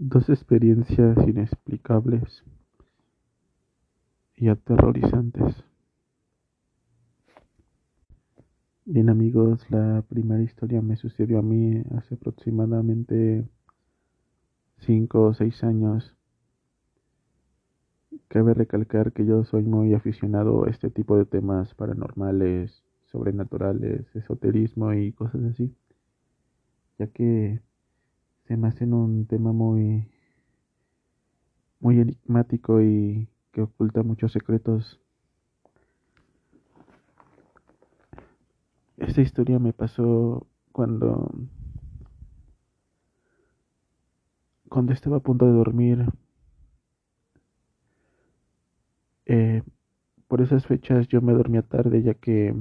Dos experiencias inexplicables y aterrorizantes. Bien amigos, la primera historia me sucedió a mí hace aproximadamente 5 o 6 años. Cabe recalcar que yo soy muy aficionado a este tipo de temas paranormales, sobrenaturales, esoterismo y cosas así, ya que se me hacen un tema muy, muy enigmático y que oculta muchos secretos. Esta historia me pasó cuando cuando estaba a punto de dormir. Eh, por esas fechas yo me dormía tarde ya que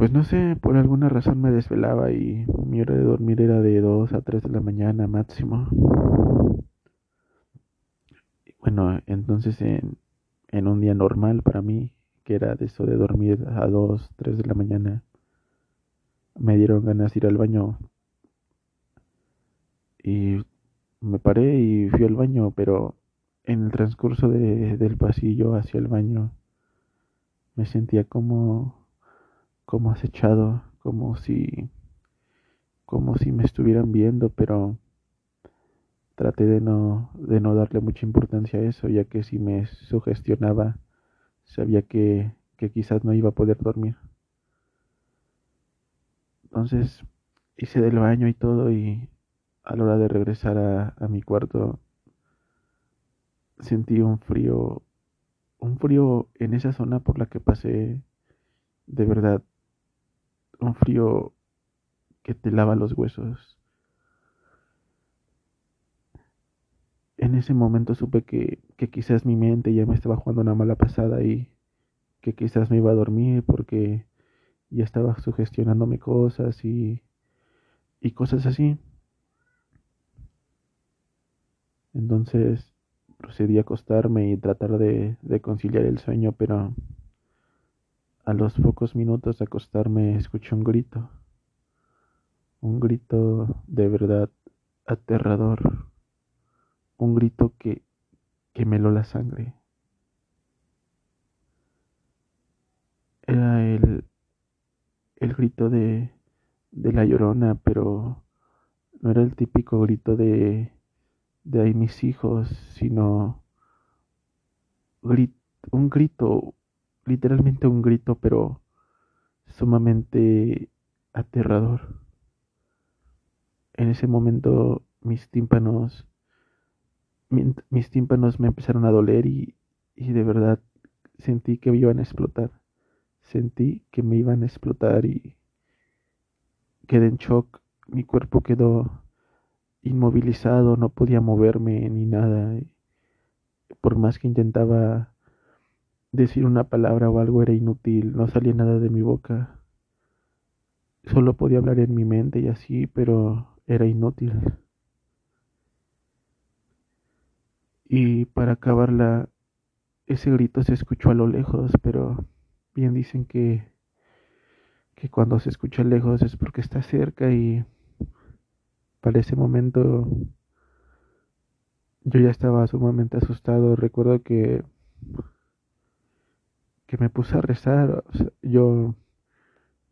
pues no sé, por alguna razón me desvelaba y mi hora de dormir era de 2 a 3 de la mañana máximo. Bueno, entonces en, en un día normal para mí, que era de eso de dormir a 2, 3 de la mañana, me dieron ganas de ir al baño. Y me paré y fui al baño, pero en el transcurso de, del pasillo hacia el baño me sentía como como acechado, como si como si me estuvieran viendo, pero traté de no de no darle mucha importancia a eso, ya que si me sugestionaba sabía que que quizás no iba a poder dormir. Entonces hice del baño y todo y a la hora de regresar a, a mi cuarto sentí un frío, un frío en esa zona por la que pasé de verdad un frío que te lava los huesos. En ese momento supe que, quizás mi mente ya me estaba jugando una mala pasada y que quizás me iba a dormir porque ya estaba sugestionándome cosas y, y cosas así. Entonces procedí a acostarme y tratar de conciliar el sueño, pero a los pocos minutos de acostarme escuché un grito, un grito de verdad aterrador, un grito que, que me la sangre. Era el, el grito de, de la llorona, pero no era el típico grito de, de ahí mis hijos, sino un grito literalmente un grito, pero sumamente aterrador. En ese momento mis tímpanos, mis tímpanos me empezaron a doler y, y de verdad sentí que me iban a explotar. Sentí que me iban a explotar y quedé en shock. Mi cuerpo quedó inmovilizado, no podía moverme ni nada. Por más que intentaba Decir una palabra o algo era inútil, no salía nada de mi boca. Solo podía hablar en mi mente y así, pero era inútil. Y para acabarla, ese grito se escuchó a lo lejos, pero bien dicen que, que cuando se escucha lejos es porque está cerca y para ese momento yo ya estaba sumamente asustado. Recuerdo que que me puse a rezar. yo,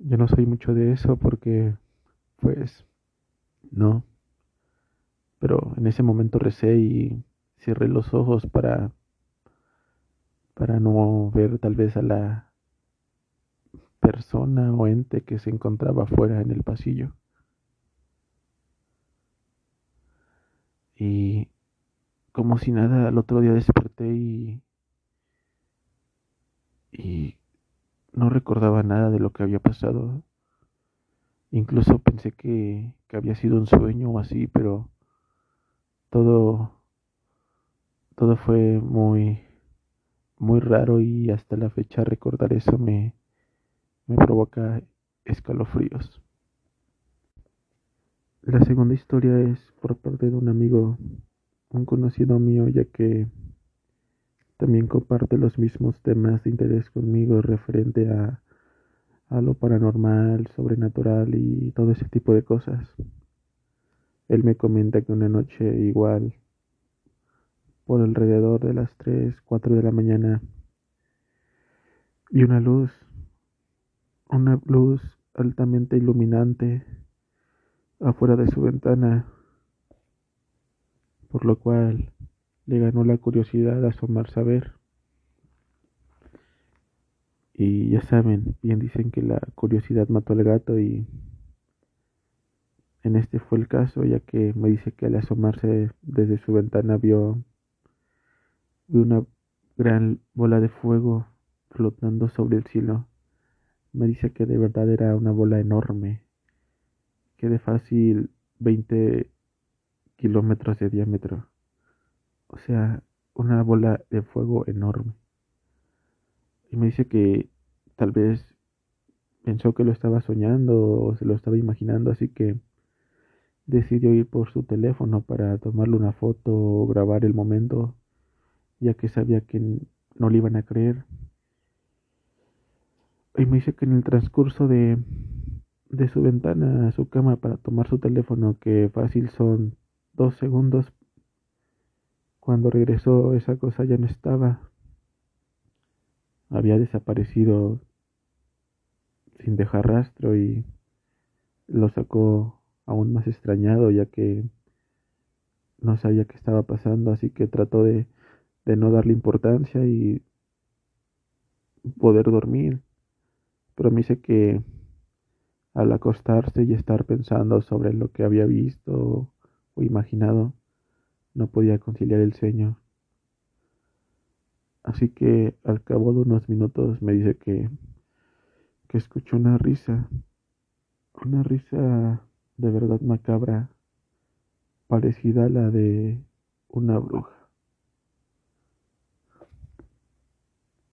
yo no soy mucho de eso porque, pues, no. Pero en ese momento recé y cerré los ojos para, para no ver tal vez a la persona o ente que se encontraba afuera en el pasillo. Y como si nada, al otro día desperté y y no recordaba nada de lo que había pasado. Incluso pensé que, que había sido un sueño o así, pero todo, todo fue muy, muy raro y hasta la fecha recordar eso me, me provoca escalofríos. La segunda historia es por parte de un amigo, un conocido mío, ya que también comparte los mismos temas de interés conmigo referente a, a lo paranormal, sobrenatural y todo ese tipo de cosas. Él me comenta que una noche igual, por alrededor de las 3, 4 de la mañana, vi una luz, una luz altamente iluminante afuera de su ventana, por lo cual le ganó la curiosidad asomarse a ver. Y ya saben, bien dicen que la curiosidad mató al gato y en este fue el caso, ya que me dice que al asomarse desde su ventana vio, vio una gran bola de fuego flotando sobre el cielo. Me dice que de verdad era una bola enorme, que de fácil 20 kilómetros de diámetro. O sea, una bola de fuego enorme. Y me dice que tal vez pensó que lo estaba soñando o se lo estaba imaginando, así que decidió ir por su teléfono para tomarle una foto o grabar el momento, ya que sabía que no le iban a creer. Y me dice que en el transcurso de, de su ventana a su cama para tomar su teléfono, que fácil son dos segundos, cuando regresó esa cosa ya no estaba. Había desaparecido sin dejar rastro y lo sacó aún más extrañado ya que no sabía qué estaba pasando, así que trató de, no darle importancia y poder dormir. Pero me dice que al acostarse y estar pensando sobre lo que había visto o imaginado, no podía conciliar el sueño. Así que al cabo de unos minutos me dice que, que escuchó una risa, una risa de verdad macabra, parecida a la de una bruja.